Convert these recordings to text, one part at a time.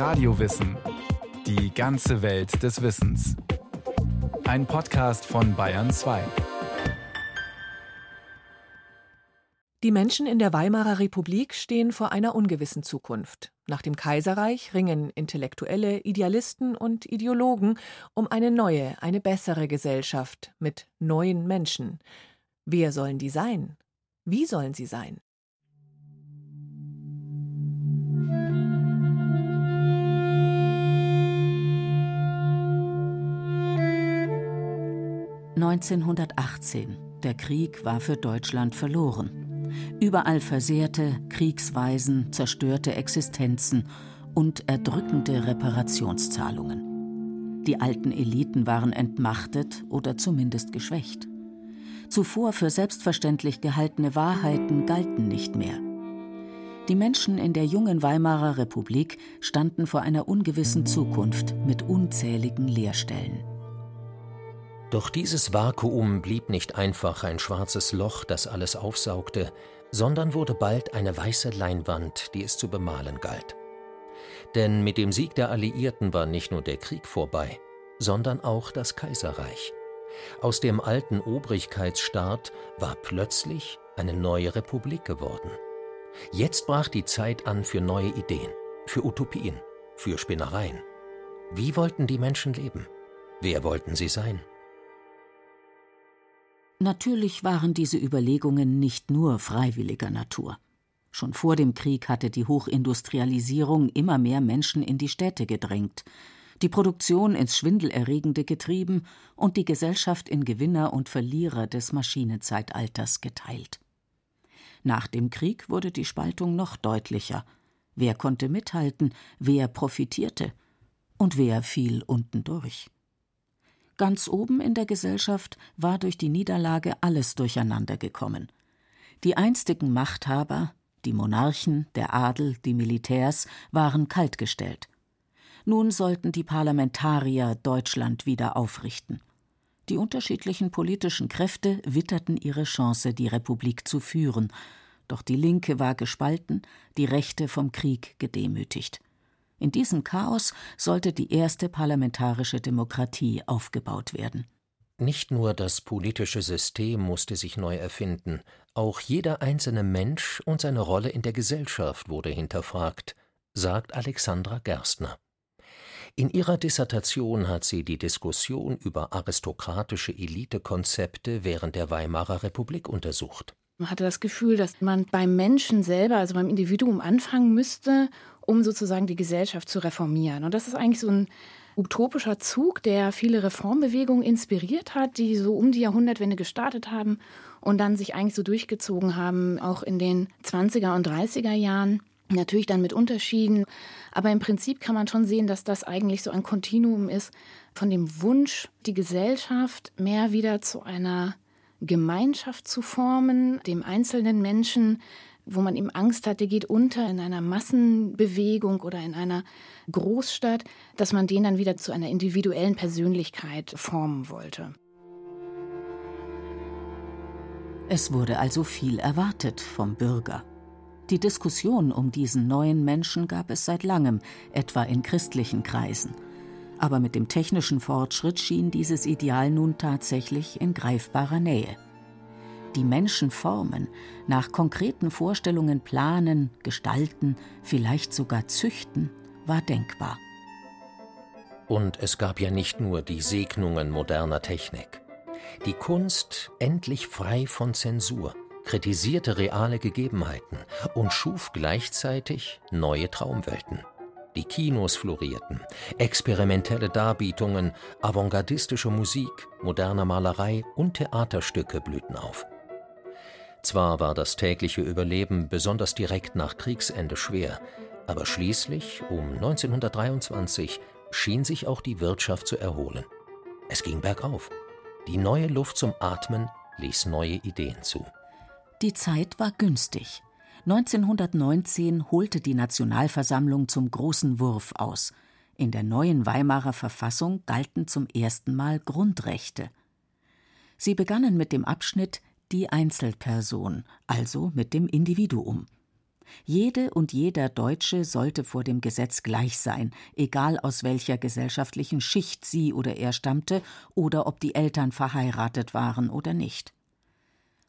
Radiowissen. Die ganze Welt des Wissens. Ein Podcast von Bayern 2. Die Menschen in der Weimarer Republik stehen vor einer ungewissen Zukunft. Nach dem Kaiserreich ringen Intellektuelle, Idealisten und Ideologen um eine neue, eine bessere Gesellschaft mit neuen Menschen. Wer sollen die sein? Wie sollen sie sein? »1918. Der Krieg war für Deutschland verloren. Überall versehrte, Kriegsweisen, zerstörte Existenzen und erdrückende Reparationszahlungen. Die alten Eliten waren entmachtet oder zumindest geschwächt. Zuvor für selbstverständlich gehaltene Wahrheiten galten nicht mehr. Die Menschen in der jungen Weimarer Republik standen vor einer ungewissen Zukunft mit unzähligen Leerstellen. Doch dieses Vakuum blieb nicht einfach ein schwarzes Loch, das alles aufsaugte, sondern wurde bald eine weiße Leinwand, die es zu bemalen galt. Denn mit dem Sieg der Alliierten war nicht nur der Krieg vorbei, sondern auch das Kaiserreich. Aus dem alten Obrigkeitsstaat war plötzlich eine neue Republik geworden. Jetzt brach die Zeit an für neue Ideen, für Utopien, für Spinnereien. Wie wollten die Menschen leben? Wer wollten sie sein? Natürlich waren diese Überlegungen nicht nur freiwilliger Natur. Schon vor dem Krieg hatte die Hochindustrialisierung immer mehr Menschen in die Städte gedrängt, die Produktion ins Schwindelerregende getrieben und die Gesellschaft in Gewinner und Verlierer des Maschinenzeitalters geteilt. Nach dem Krieg wurde die Spaltung noch deutlicher. Wer konnte mithalten, wer profitierte und wer fiel unten durch. Ganz oben in der Gesellschaft war durch die Niederlage alles durcheinander gekommen. Die einstigen Machthaber, die Monarchen, der Adel, die Militärs waren kaltgestellt. Nun sollten die Parlamentarier Deutschland wieder aufrichten. Die unterschiedlichen politischen Kräfte witterten ihre Chance, die Republik zu führen, doch die Linke war gespalten, die Rechte vom Krieg gedemütigt. In diesem Chaos sollte die erste parlamentarische Demokratie aufgebaut werden. Nicht nur das politische System musste sich neu erfinden, auch jeder einzelne Mensch und seine Rolle in der Gesellschaft wurde hinterfragt, sagt Alexandra Gerstner. In ihrer Dissertation hat sie die Diskussion über aristokratische Elitekonzepte während der Weimarer Republik untersucht. Man hatte das Gefühl, dass man beim Menschen selber, also beim Individuum anfangen müsste um sozusagen die Gesellschaft zu reformieren. Und das ist eigentlich so ein utopischer Zug, der viele Reformbewegungen inspiriert hat, die so um die Jahrhundertwende gestartet haben und dann sich eigentlich so durchgezogen haben, auch in den 20er und 30er Jahren. Natürlich dann mit Unterschieden. Aber im Prinzip kann man schon sehen, dass das eigentlich so ein Kontinuum ist von dem Wunsch, die Gesellschaft mehr wieder zu einer Gemeinschaft zu formen, dem einzelnen Menschen wo man eben Angst hat, der geht unter in einer Massenbewegung oder in einer Großstadt, dass man den dann wieder zu einer individuellen Persönlichkeit formen wollte. Es wurde also viel erwartet vom Bürger. Die Diskussion um diesen neuen Menschen gab es seit langem, etwa in christlichen Kreisen. Aber mit dem technischen Fortschritt schien dieses Ideal nun tatsächlich in greifbarer Nähe die Menschen formen, nach konkreten Vorstellungen planen, gestalten, vielleicht sogar züchten, war denkbar. Und es gab ja nicht nur die Segnungen moderner Technik. Die Kunst, endlich frei von Zensur, kritisierte reale Gegebenheiten und schuf gleichzeitig neue Traumwelten. Die Kinos florierten, experimentelle Darbietungen, avantgardistische Musik, moderne Malerei und Theaterstücke blühten auf. Zwar war das tägliche Überleben besonders direkt nach Kriegsende schwer, aber schließlich, um 1923, schien sich auch die Wirtschaft zu erholen. Es ging bergauf. Die neue Luft zum Atmen ließ neue Ideen zu. Die Zeit war günstig. 1919 holte die Nationalversammlung zum großen Wurf aus. In der neuen Weimarer Verfassung galten zum ersten Mal Grundrechte. Sie begannen mit dem Abschnitt die Einzelperson, also mit dem Individuum. Jede und jeder Deutsche sollte vor dem Gesetz gleich sein, egal aus welcher gesellschaftlichen Schicht sie oder er stammte oder ob die Eltern verheiratet waren oder nicht.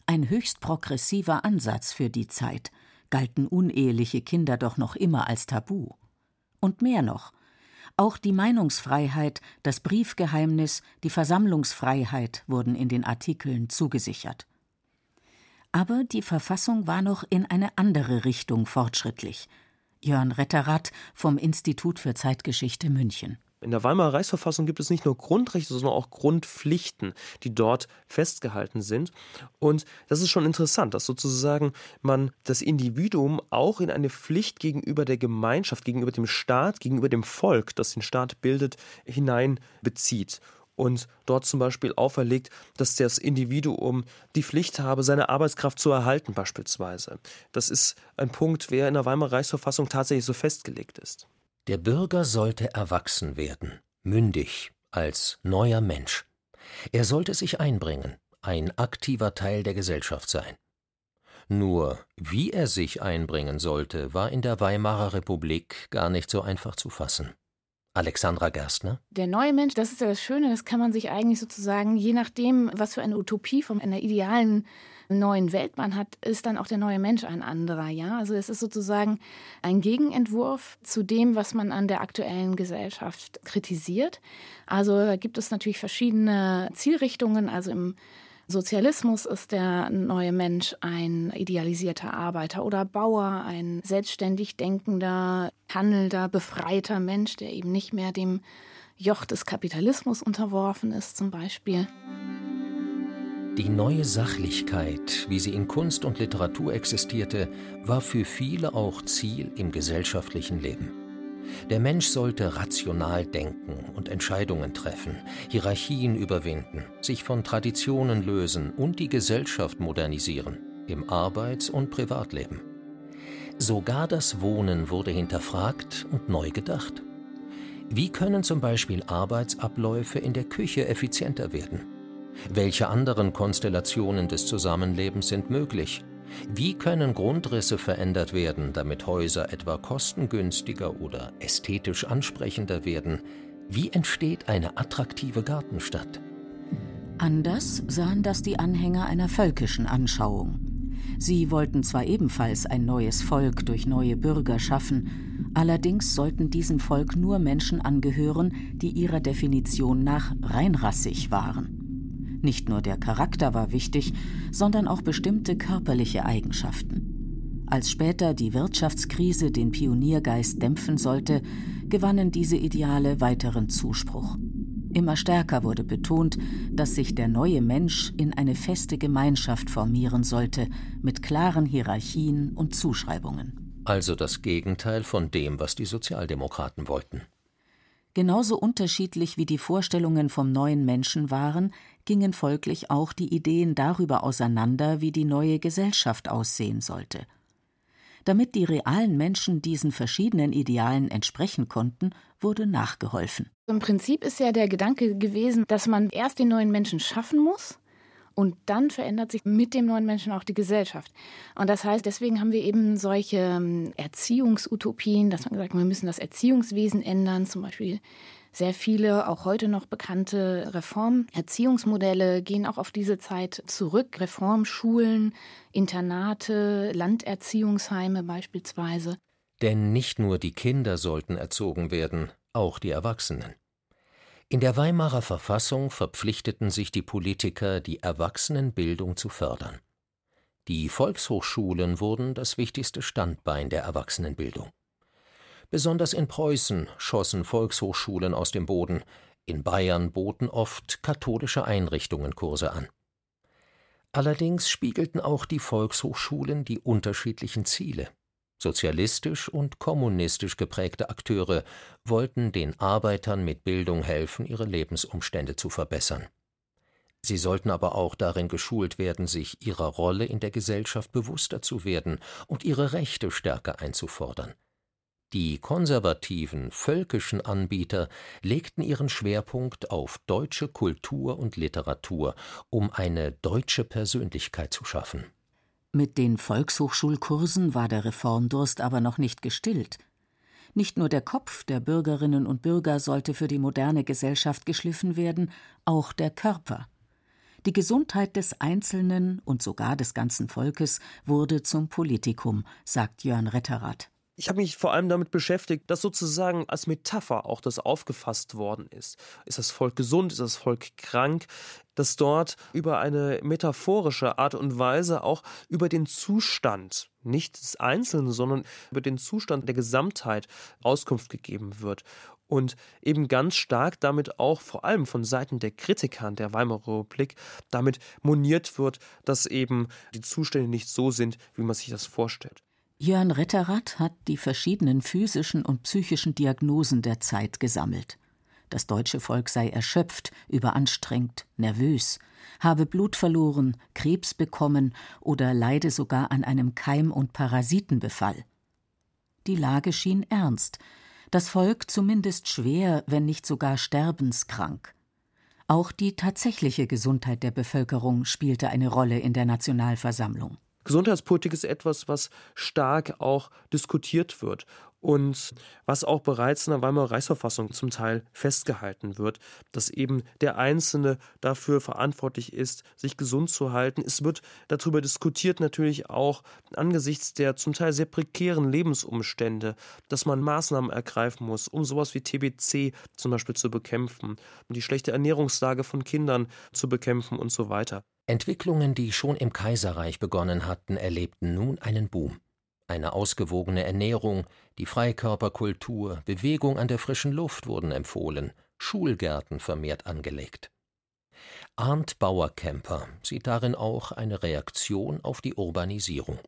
Ein höchst progressiver Ansatz für die Zeit, galten uneheliche Kinder doch noch immer als Tabu. Und mehr noch, auch die Meinungsfreiheit, das Briefgeheimnis, die Versammlungsfreiheit wurden in den Artikeln zugesichert. Aber die Verfassung war noch in eine andere Richtung fortschrittlich. Jörn Retterath vom Institut für Zeitgeschichte München. In der Weimarer Reichsverfassung gibt es nicht nur Grundrechte, sondern auch Grundpflichten, die dort festgehalten sind. Und das ist schon interessant, dass sozusagen man das Individuum auch in eine Pflicht gegenüber der Gemeinschaft, gegenüber dem Staat, gegenüber dem Volk, das den Staat bildet, hineinbezieht und dort zum Beispiel auferlegt, dass das Individuum die Pflicht habe, seine Arbeitskraft zu erhalten beispielsweise. Das ist ein Punkt, der in der Weimarer Reichsverfassung tatsächlich so festgelegt ist. Der Bürger sollte erwachsen werden, mündig, als neuer Mensch. Er sollte sich einbringen, ein aktiver Teil der Gesellschaft sein. Nur wie er sich einbringen sollte, war in der Weimarer Republik gar nicht so einfach zu fassen. Alexandra Gerstner? Der neue Mensch, das ist ja das Schöne, das kann man sich eigentlich sozusagen, je nachdem, was für eine Utopie von einer idealen neuen Welt man hat, ist dann auch der neue Mensch ein anderer. Ja? Also es ist sozusagen ein Gegenentwurf zu dem, was man an der aktuellen Gesellschaft kritisiert. Also da gibt es natürlich verschiedene Zielrichtungen. Also im Sozialismus ist der neue Mensch ein idealisierter Arbeiter oder Bauer, ein selbstständig denkender, handelnder, befreiter Mensch, der eben nicht mehr dem Joch des Kapitalismus unterworfen ist zum Beispiel. Die neue Sachlichkeit, wie sie in Kunst und Literatur existierte, war für viele auch Ziel im gesellschaftlichen Leben. Der Mensch sollte rational denken und Entscheidungen treffen, Hierarchien überwinden, sich von Traditionen lösen und die Gesellschaft modernisieren, im Arbeits- und Privatleben. Sogar das Wohnen wurde hinterfragt und neu gedacht. Wie können zum Beispiel Arbeitsabläufe in der Küche effizienter werden? Welche anderen Konstellationen des Zusammenlebens sind möglich? Wie können Grundrisse verändert werden, damit Häuser etwa kostengünstiger oder ästhetisch ansprechender werden? Wie entsteht eine attraktive Gartenstadt? Anders sahen das die Anhänger einer völkischen Anschauung. Sie wollten zwar ebenfalls ein neues Volk durch neue Bürger schaffen, allerdings sollten diesem Volk nur Menschen angehören, die ihrer Definition nach reinrassig waren. Nicht nur der Charakter war wichtig, sondern auch bestimmte körperliche Eigenschaften. Als später die Wirtschaftskrise den Pioniergeist dämpfen sollte, gewannen diese Ideale weiteren Zuspruch. Immer stärker wurde betont, dass sich der neue Mensch in eine feste Gemeinschaft formieren sollte, mit klaren Hierarchien und Zuschreibungen. Also das Gegenteil von dem, was die Sozialdemokraten wollten. Genauso unterschiedlich wie die Vorstellungen vom neuen Menschen waren, gingen folglich auch die Ideen darüber auseinander, wie die neue Gesellschaft aussehen sollte. Damit die realen Menschen diesen verschiedenen Idealen entsprechen konnten, wurde nachgeholfen. Im Prinzip ist ja der Gedanke gewesen, dass man erst den neuen Menschen schaffen muss und dann verändert sich mit dem neuen Menschen auch die Gesellschaft. Und das heißt, deswegen haben wir eben solche ähm, Erziehungsutopien, dass man gesagt, wir müssen das Erziehungswesen ändern, zum Beispiel sehr viele, auch heute noch bekannte Reformerziehungsmodelle gehen auch auf diese Zeit zurück. Reformschulen, Internate, Landerziehungsheime beispielsweise. Denn nicht nur die Kinder sollten erzogen werden, auch die Erwachsenen. In der Weimarer Verfassung verpflichteten sich die Politiker, die Erwachsenenbildung zu fördern. Die Volkshochschulen wurden das wichtigste Standbein der Erwachsenenbildung. Besonders in Preußen schossen Volkshochschulen aus dem Boden, in Bayern boten oft katholische Einrichtungen Kurse an. Allerdings spiegelten auch die Volkshochschulen die unterschiedlichen Ziele. Sozialistisch und kommunistisch geprägte Akteure wollten den Arbeitern mit Bildung helfen, ihre Lebensumstände zu verbessern. Sie sollten aber auch darin geschult werden, sich ihrer Rolle in der Gesellschaft bewusster zu werden und ihre Rechte stärker einzufordern. Die konservativen, völkischen Anbieter legten ihren Schwerpunkt auf deutsche Kultur und Literatur, um eine deutsche Persönlichkeit zu schaffen. Mit den Volkshochschulkursen war der Reformdurst aber noch nicht gestillt. Nicht nur der Kopf der Bürgerinnen und Bürger sollte für die moderne Gesellschaft geschliffen werden, auch der Körper. Die Gesundheit des Einzelnen und sogar des ganzen Volkes wurde zum Politikum, sagt Jörn Retterath. Ich habe mich vor allem damit beschäftigt, dass sozusagen als Metapher auch das aufgefasst worden ist. Ist das Volk gesund? Ist das Volk krank? Dass dort über eine metaphorische Art und Weise auch über den Zustand, nicht des Einzelnen, sondern über den Zustand der Gesamtheit Auskunft gegeben wird und eben ganz stark damit auch vor allem von Seiten der Kritiker der Weimarer Republik damit moniert wird, dass eben die Zustände nicht so sind, wie man sich das vorstellt. Jörn Retterath hat die verschiedenen physischen und psychischen Diagnosen der Zeit gesammelt. Das deutsche Volk sei erschöpft, überanstrengt, nervös, habe Blut verloren, Krebs bekommen oder leide sogar an einem Keim- und Parasitenbefall. Die Lage schien ernst, das Volk zumindest schwer, wenn nicht sogar sterbenskrank. Auch die tatsächliche Gesundheit der Bevölkerung spielte eine Rolle in der Nationalversammlung. Gesundheitspolitik ist etwas, was stark auch diskutiert wird und was auch bereits in der Weimarer Reichsverfassung zum Teil festgehalten wird, dass eben der Einzelne dafür verantwortlich ist, sich gesund zu halten. Es wird darüber diskutiert natürlich auch angesichts der zum Teil sehr prekären Lebensumstände, dass man Maßnahmen ergreifen muss, um sowas wie TBC zum Beispiel zu bekämpfen, um die schlechte Ernährungslage von Kindern zu bekämpfen und so weiter. Entwicklungen, die schon im Kaiserreich begonnen hatten, erlebten nun einen Boom. Eine ausgewogene Ernährung, die Freikörperkultur, Bewegung an der frischen Luft wurden empfohlen, Schulgärten vermehrt angelegt. Arndt Bauerkemper sieht darin auch eine Reaktion auf die Urbanisierung.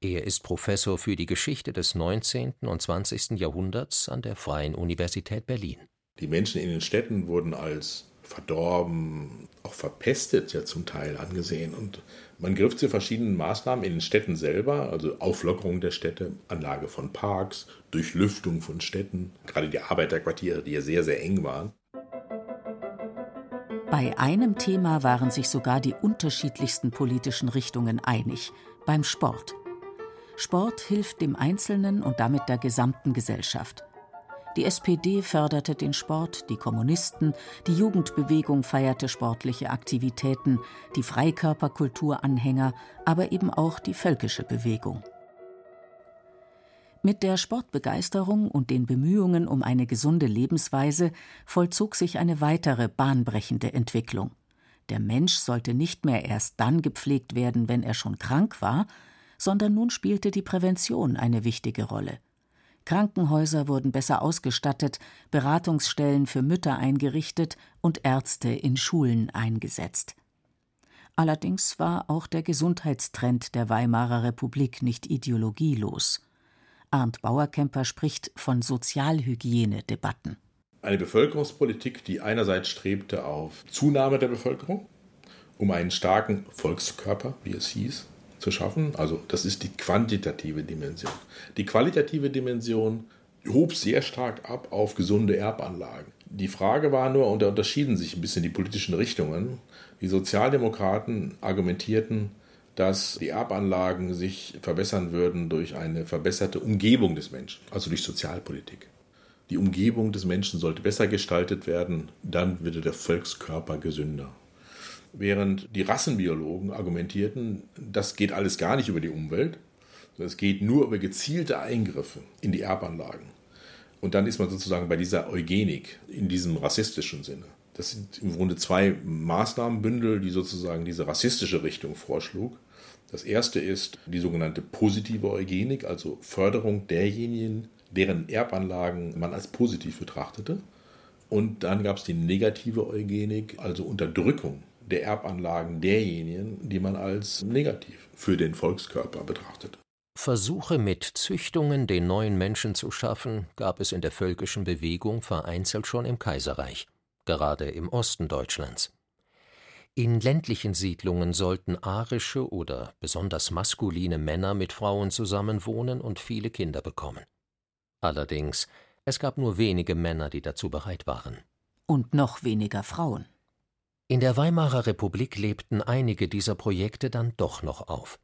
Er ist Professor für die Geschichte des 19. und 20. Jahrhunderts an der Freien Universität Berlin. Die Menschen in den Städten wurden als verdorben, auch verpestet ja zum Teil angesehen. Und man griff zu verschiedenen Maßnahmen in den Städten selber, also Auflockerung der Städte, Anlage von Parks, Durchlüftung von Städten, gerade die Arbeiterquartiere, die ja sehr, sehr eng waren. Bei einem Thema waren sich sogar die unterschiedlichsten politischen Richtungen einig, beim Sport. Sport hilft dem Einzelnen und damit der gesamten Gesellschaft. Die SPD förderte den Sport, die Kommunisten, die Jugendbewegung feierte sportliche Aktivitäten, die Freikörperkulturanhänger, aber eben auch die völkische Bewegung. Mit der Sportbegeisterung und den Bemühungen um eine gesunde Lebensweise vollzog sich eine weitere bahnbrechende Entwicklung. Der Mensch sollte nicht mehr erst dann gepflegt werden, wenn er schon krank war, sondern nun spielte die Prävention eine wichtige Rolle. Krankenhäuser wurden besser ausgestattet, Beratungsstellen für Mütter eingerichtet und Ärzte in Schulen eingesetzt. Allerdings war auch der Gesundheitstrend der Weimarer Republik nicht ideologielos. Arndt Bauerkemper spricht von Sozialhygienedebatten. Eine Bevölkerungspolitik, die einerseits strebte auf Zunahme der Bevölkerung, um einen starken Volkskörper, wie es hieß, zu schaffen. Also das ist die quantitative Dimension. Die qualitative Dimension hob sehr stark ab auf gesunde Erbanlagen. Die Frage war nur, und da unterschieden sich ein bisschen die politischen Richtungen, die Sozialdemokraten argumentierten, dass die Erbanlagen sich verbessern würden durch eine verbesserte Umgebung des Menschen, also durch Sozialpolitik. Die Umgebung des Menschen sollte besser gestaltet werden, dann würde der Volkskörper gesünder während die Rassenbiologen argumentierten, das geht alles gar nicht über die Umwelt, es geht nur über gezielte Eingriffe in die Erbanlagen. Und dann ist man sozusagen bei dieser Eugenik in diesem rassistischen Sinne. Das sind im Grunde zwei Maßnahmenbündel, die sozusagen diese rassistische Richtung vorschlug. Das erste ist die sogenannte positive Eugenik, also Förderung derjenigen, deren Erbanlagen man als positiv betrachtete. Und dann gab es die negative Eugenik, also Unterdrückung der Erbanlagen derjenigen, die man als negativ für den Volkskörper betrachtet. Versuche mit Züchtungen den neuen Menschen zu schaffen, gab es in der völkischen Bewegung vereinzelt schon im Kaiserreich, gerade im Osten Deutschlands. In ländlichen Siedlungen sollten arische oder besonders maskuline Männer mit Frauen zusammenwohnen und viele Kinder bekommen. Allerdings, es gab nur wenige Männer, die dazu bereit waren. Und noch weniger Frauen. In der Weimarer Republik lebten einige dieser Projekte dann doch noch auf.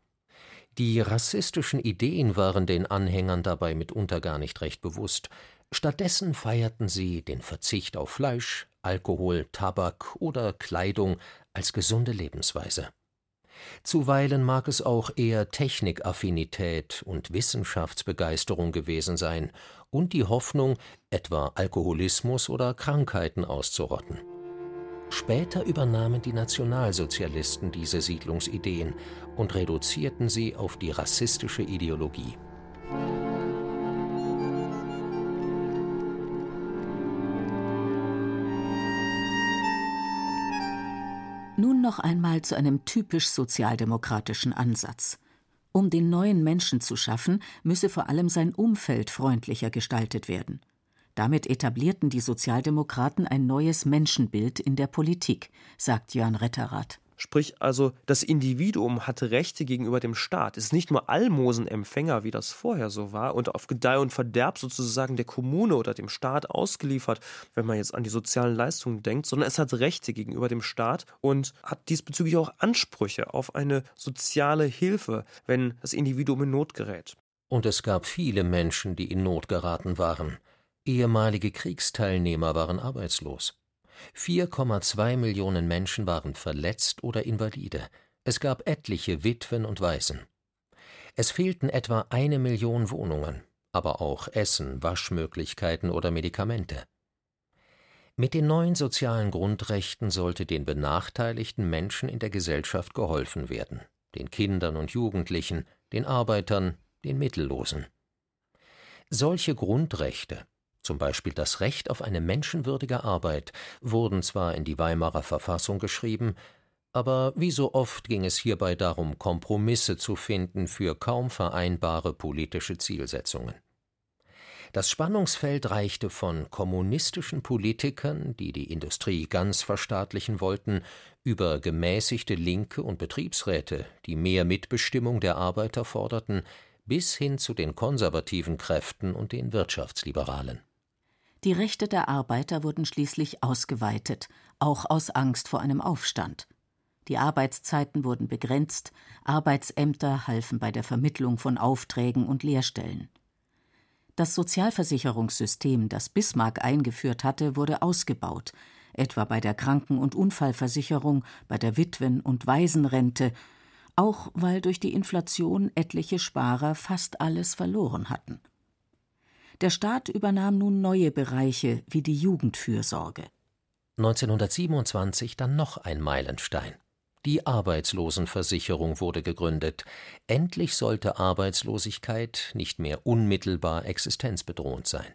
Die rassistischen Ideen waren den Anhängern dabei mitunter gar nicht recht bewusst. Stattdessen feierten sie den Verzicht auf Fleisch, Alkohol, Tabak oder Kleidung als gesunde Lebensweise. Zuweilen mag es auch eher Technikaffinität und Wissenschaftsbegeisterung gewesen sein und die Hoffnung, etwa Alkoholismus oder Krankheiten auszurotten. Später übernahmen die Nationalsozialisten diese Siedlungsideen und reduzierten sie auf die rassistische Ideologie. Nun noch einmal zu einem typisch sozialdemokratischen Ansatz. Um den neuen Menschen zu schaffen, müsse vor allem sein Umfeld freundlicher gestaltet werden. Damit etablierten die Sozialdemokraten ein neues Menschenbild in der Politik, sagt Jörn Retterath. Sprich also, das Individuum hat Rechte gegenüber dem Staat, ist nicht nur Almosenempfänger, wie das vorher so war, und auf Gedeih und Verderb sozusagen der Kommune oder dem Staat ausgeliefert, wenn man jetzt an die sozialen Leistungen denkt, sondern es hat Rechte gegenüber dem Staat und hat diesbezüglich auch Ansprüche auf eine soziale Hilfe, wenn das Individuum in Not gerät. Und es gab viele Menschen, die in Not geraten waren. Ehemalige Kriegsteilnehmer waren arbeitslos. 4,2 Millionen Menschen waren verletzt oder invalide. Es gab etliche Witwen und Waisen. Es fehlten etwa eine Million Wohnungen, aber auch Essen, Waschmöglichkeiten oder Medikamente. Mit den neuen sozialen Grundrechten sollte den benachteiligten Menschen in der Gesellschaft geholfen werden, den Kindern und Jugendlichen, den Arbeitern, den Mittellosen. Solche Grundrechte zum Beispiel das Recht auf eine menschenwürdige Arbeit, wurden zwar in die Weimarer Verfassung geschrieben, aber wie so oft ging es hierbei darum, Kompromisse zu finden für kaum vereinbare politische Zielsetzungen. Das Spannungsfeld reichte von kommunistischen Politikern, die die Industrie ganz verstaatlichen wollten, über gemäßigte Linke und Betriebsräte, die mehr Mitbestimmung der Arbeiter forderten, bis hin zu den konservativen Kräften und den Wirtschaftsliberalen. Die Rechte der Arbeiter wurden schließlich ausgeweitet, auch aus Angst vor einem Aufstand. Die Arbeitszeiten wurden begrenzt, Arbeitsämter halfen bei der Vermittlung von Aufträgen und Lehrstellen. Das Sozialversicherungssystem, das Bismarck eingeführt hatte, wurde ausgebaut, etwa bei der Kranken- und Unfallversicherung, bei der Witwen- und Waisenrente, auch weil durch die Inflation etliche Sparer fast alles verloren hatten. Der Staat übernahm nun neue Bereiche wie die Jugendfürsorge. 1927 dann noch ein Meilenstein. Die Arbeitslosenversicherung wurde gegründet. Endlich sollte Arbeitslosigkeit nicht mehr unmittelbar existenzbedrohend sein.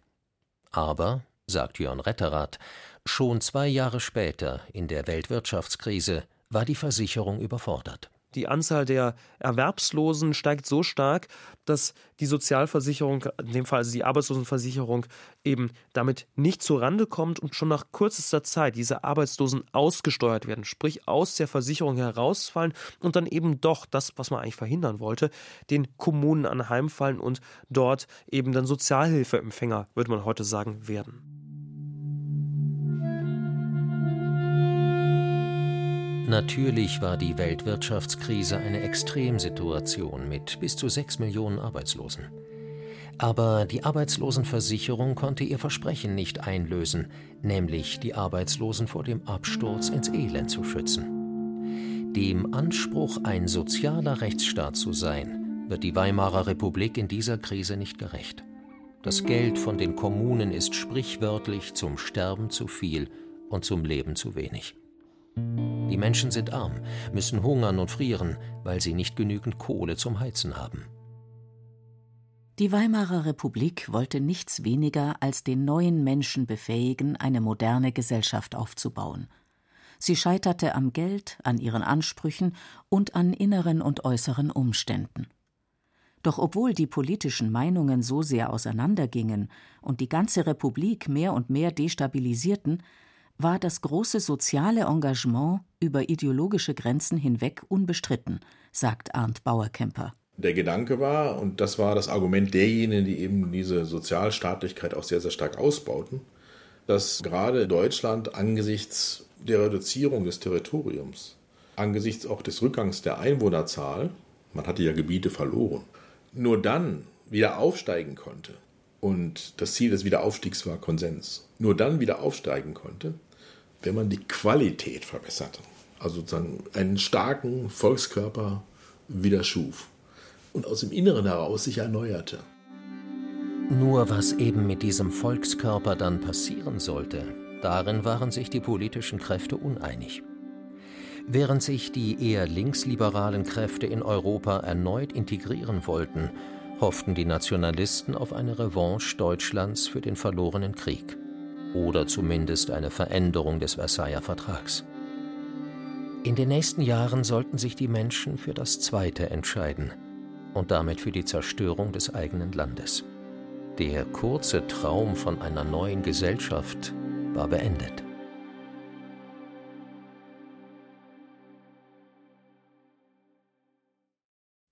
Aber, sagt Jörn Retterath, schon zwei Jahre später, in der Weltwirtschaftskrise, war die Versicherung überfordert. Die Anzahl der Erwerbslosen steigt so stark, dass die Sozialversicherung, in dem Fall also die Arbeitslosenversicherung, eben damit nicht zurande kommt und schon nach kürzester Zeit diese Arbeitslosen ausgesteuert werden, sprich aus der Versicherung herausfallen und dann eben doch das, was man eigentlich verhindern wollte, den Kommunen anheimfallen und dort eben dann Sozialhilfeempfänger, würde man heute sagen, werden. Natürlich war die Weltwirtschaftskrise eine Extremsituation mit bis zu sechs Millionen Arbeitslosen. Aber die Arbeitslosenversicherung konnte ihr Versprechen nicht einlösen, nämlich die Arbeitslosen vor dem Absturz ins Elend zu schützen. Dem Anspruch, ein sozialer Rechtsstaat zu sein, wird die Weimarer Republik in dieser Krise nicht gerecht. Das Geld von den Kommunen ist sprichwörtlich zum Sterben zu viel und zum Leben zu wenig. Die Menschen sind arm, müssen hungern und frieren, weil sie nicht genügend Kohle zum Heizen haben. Die Weimarer Republik wollte nichts weniger als den neuen Menschen befähigen, eine moderne Gesellschaft aufzubauen. Sie scheiterte am Geld, an ihren Ansprüchen und an inneren und äußeren Umständen. Doch obwohl die politischen Meinungen so sehr auseinandergingen und die ganze Republik mehr und mehr destabilisierten, war das große soziale Engagement über ideologische Grenzen hinweg unbestritten, sagt Arndt Bauerkemper. Der Gedanke war, und das war das Argument derjenigen, die eben diese Sozialstaatlichkeit auch sehr, sehr stark ausbauten, dass gerade Deutschland angesichts der Reduzierung des Territoriums, angesichts auch des Rückgangs der Einwohnerzahl Man hatte ja Gebiete verloren. Nur dann wieder aufsteigen konnte, und das Ziel des Wiederaufstiegs war Konsens, nur dann wieder aufsteigen konnte, wenn man die Qualität verbesserte. Also sozusagen einen starken Volkskörper wieder schuf und aus dem Inneren heraus sich erneuerte. Nur was eben mit diesem Volkskörper dann passieren sollte, darin waren sich die politischen Kräfte uneinig. Während sich die eher linksliberalen Kräfte in Europa erneut integrieren wollten, hofften die Nationalisten auf eine Revanche Deutschlands für den verlorenen Krieg oder zumindest eine Veränderung des Versailler Vertrags. In den nächsten Jahren sollten sich die Menschen für das Zweite entscheiden und damit für die Zerstörung des eigenen Landes. Der kurze Traum von einer neuen Gesellschaft war beendet.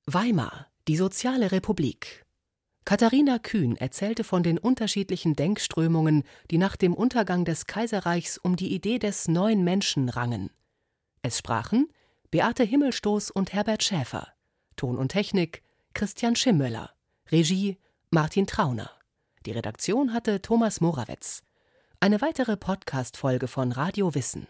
Weimar, die soziale Republik. Katharina Kühn erzählte von den unterschiedlichen Denkströmungen, die nach dem Untergang des Kaiserreichs um die Idee des neuen Menschen rangen. Es sprachen Beate Himmelstoß und Herbert Schäfer. Ton und Technik Christian Schimmöller. Regie Martin Trauner. Die Redaktion hatte Thomas Morawetz. Eine weitere Podcast-Folge von Radio Wissen.